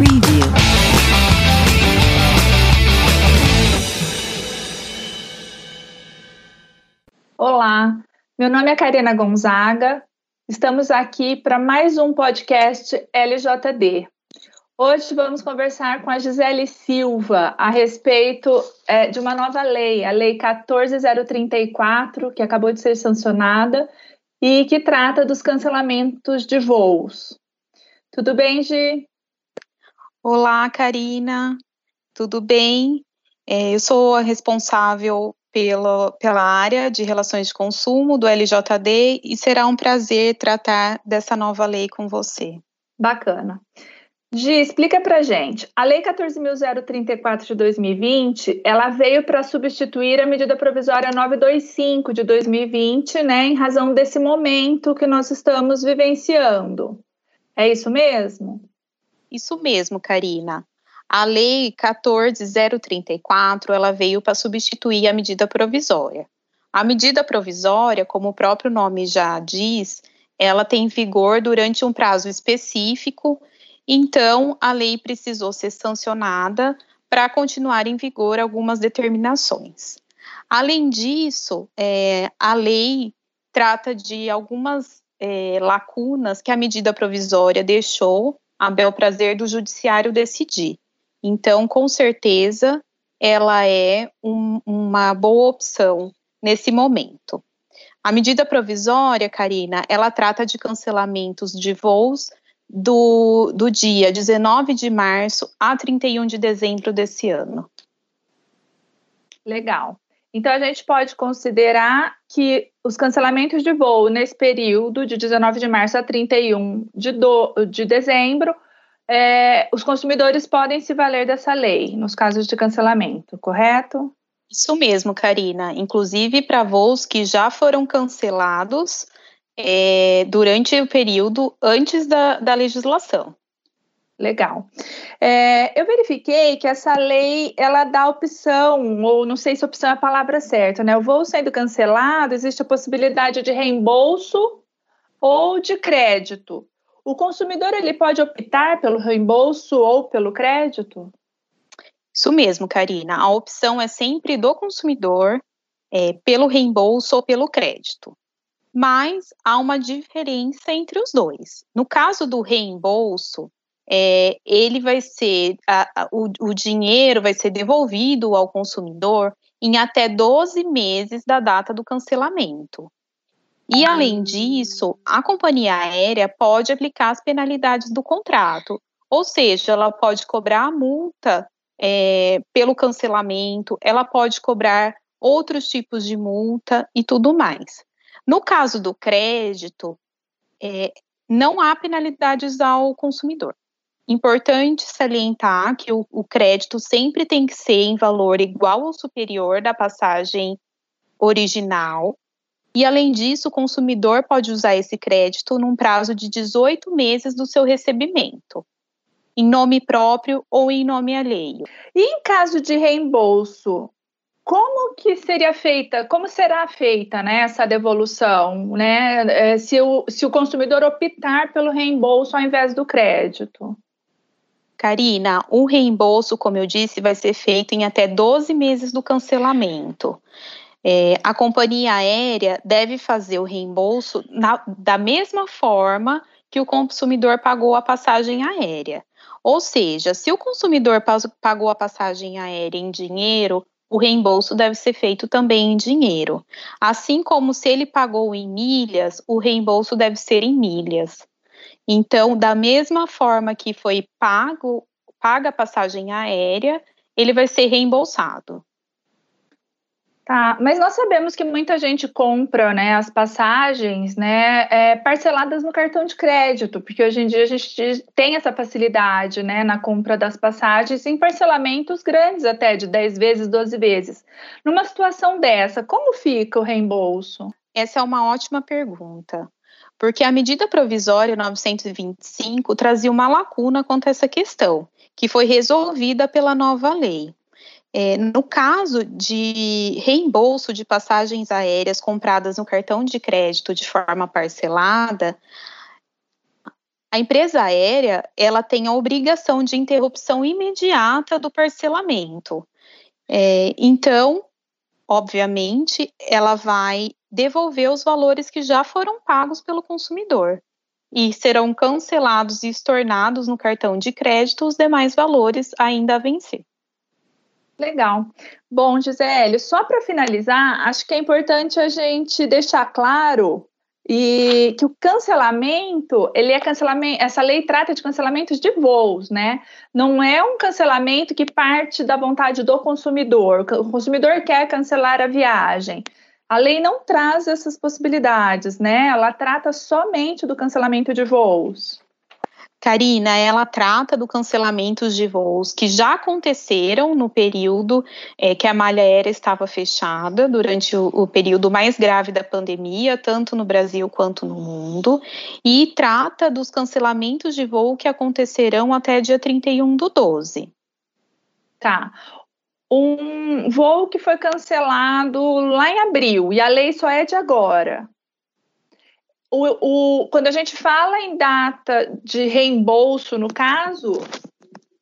Preview. Olá, meu nome é Karina Gonzaga. Estamos aqui para mais um podcast LJD. Hoje vamos conversar com a Gisele Silva a respeito é, de uma nova lei, a Lei 14034, que acabou de ser sancionada e que trata dos cancelamentos de voos. Tudo bem, Gi? Olá, Karina. Tudo bem? É, eu sou a responsável pela, pela área de relações de consumo do LJD e será um prazer tratar dessa nova lei com você. Bacana. Gi, explica pra gente. A Lei 14.034 de 2020, ela veio para substituir a medida provisória 925 de 2020, né, em razão desse momento que nós estamos vivenciando. É isso mesmo? Isso mesmo, Karina. A Lei 14.034, ela veio para substituir a medida provisória. A medida provisória, como o próprio nome já diz, ela tem vigor durante um prazo específico então, a lei precisou ser sancionada para continuar em vigor algumas determinações. Além disso, é, a lei trata de algumas é, lacunas que a medida provisória deixou a bel prazer do judiciário decidir. Então, com certeza, ela é um, uma boa opção nesse momento. A medida provisória, Karina, ela trata de cancelamentos de voos do, do dia 19 de março a 31 de dezembro desse ano. Legal. Então, a gente pode considerar que os cancelamentos de voo nesse período, de 19 de março a 31 de, do, de dezembro, é, os consumidores podem se valer dessa lei, nos casos de cancelamento, correto? Isso mesmo, Karina. Inclusive para voos que já foram cancelados é, durante o período antes da, da legislação. Legal. É, eu verifiquei que essa lei ela dá opção, ou não sei se opção é a palavra certa, né? O voo sendo cancelado, existe a possibilidade de reembolso ou de crédito. O consumidor ele pode optar pelo reembolso ou pelo crédito? Isso mesmo, Karina. A opção é sempre do consumidor é, pelo reembolso ou pelo crédito mas há uma diferença entre os dois. No caso do reembolso, é, ele vai ser, a, a, o, o dinheiro vai ser devolvido ao consumidor em até 12 meses da data do cancelamento. E, além disso, a companhia aérea pode aplicar as penalidades do contrato, ou seja, ela pode cobrar a multa é, pelo cancelamento, ela pode cobrar outros tipos de multa e tudo mais. No caso do crédito, é, não há penalidades ao consumidor. Importante salientar que o, o, crédito sempre tem que ser em valor igual ou superior da passagem original. E, além disso, o consumidor pode usar esse crédito num prazo de 18 meses do seu recebimento, em nome próprio ou em nome alheio. E em caso de reembolso, como que seria feita, como será feita né, essa devolução, né, é, se o, se o consumidor optar pelo reembolso ao invés do crédito? Karina, o reembolso, como eu disse, vai ser feito em até 12 meses do cancelamento. É, a companhia aérea deve fazer o reembolso na, da mesma forma que o consumidor pagou a passagem aérea. Ou seja, se o consumidor pagou a passagem aérea em dinheiro, o reembolso deve ser feito também em dinheiro. Assim como se ele pagou em milhas, o reembolso deve ser em milhas. Então, da mesma forma que foi pago, paga a passagem aérea, ele vai ser reembolsado. Tá, mas nós sabemos que muita gente compra né, as passagens né, é, parceladas no cartão de crédito, porque hoje em dia a gente tem essa facilidade né, na compra das passagens em parcelamentos grandes, até de 10 vezes, 12 vezes. Numa situação dessa, como fica o reembolso? Essa é uma ótima pergunta, porque a medida provisória 925 trazia uma lacuna quanto a essa questão, que foi resolvida pela nova lei. É, no caso de reembolso de passagens aéreas compradas no cartão de crédito de forma parcelada, A empresa aérea, ela tem a obrigação de interrupção imediata do parcelamento. É, então, obviamente, ela vai devolver os valores que já foram pagos pelo consumidor e serão cancelados e estornados no cartão de crédito os demais valores ainda a vencer. Legal. Bom, Gisele, só para finalizar, acho que é importante a gente deixar claro e que o cancelamento, ele é cancelamento, essa lei trata de cancelamentos de voos, né? Não é um cancelamento que parte da vontade do consumidor. O consumidor quer cancelar a viagem. A lei não traz essas possibilidades, né? Ela trata somente do cancelamento de voos. Karina, ela trata do cancelamento de voos que já aconteceram no período é, que a malha aérea estava fechada, durante o, o, período mais grave da pandemia, tanto no Brasil quanto no mundo, e trata dos cancelamentos de voo que acontecerão até dia 31 do 12. Tá um voo que foi cancelado lá em abril e a lei só é de agora. O, o, quando a gente fala em data de reembolso, no caso,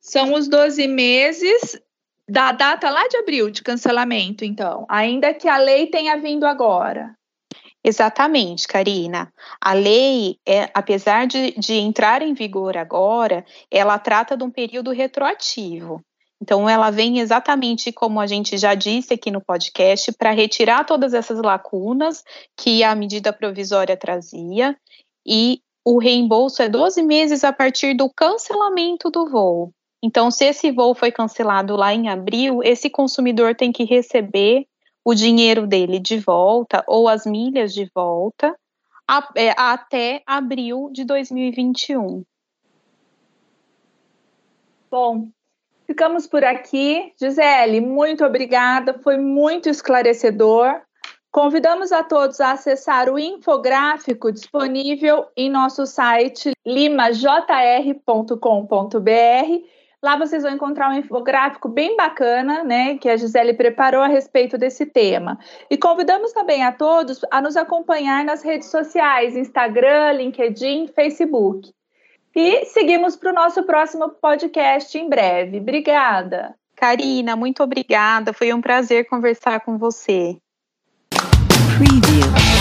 são os 12 meses da data lá de abril de cancelamento, então, ainda que a lei tenha vindo agora. Exatamente, Karina. A lei, é, apesar de, de entrar em vigor agora, ela trata de um período retroativo. Então, ela vem exatamente como a gente já disse aqui no podcast, para retirar todas essas lacunas que a medida provisória trazia, e o reembolso é 12 meses a partir do cancelamento do voo. Então, se esse voo foi cancelado lá em abril, esse consumidor tem que receber o dinheiro dele de volta ou as milhas de volta a, é, até abril de 2021. Bom, Ficamos por aqui. Gisele, muito obrigada, foi muito esclarecedor. Convidamos a todos a acessar o infográfico disponível em nosso site limajr.com.br. Lá vocês vão encontrar um infográfico bem bacana, né, que a Gisele preparou a respeito desse tema. E convidamos também a todos a nos acompanhar nas redes sociais, Instagram, LinkedIn, Facebook. E seguimos para o nosso próximo podcast em breve. Obrigada. Karina, muito obrigada. Foi um prazer conversar com você. Preview.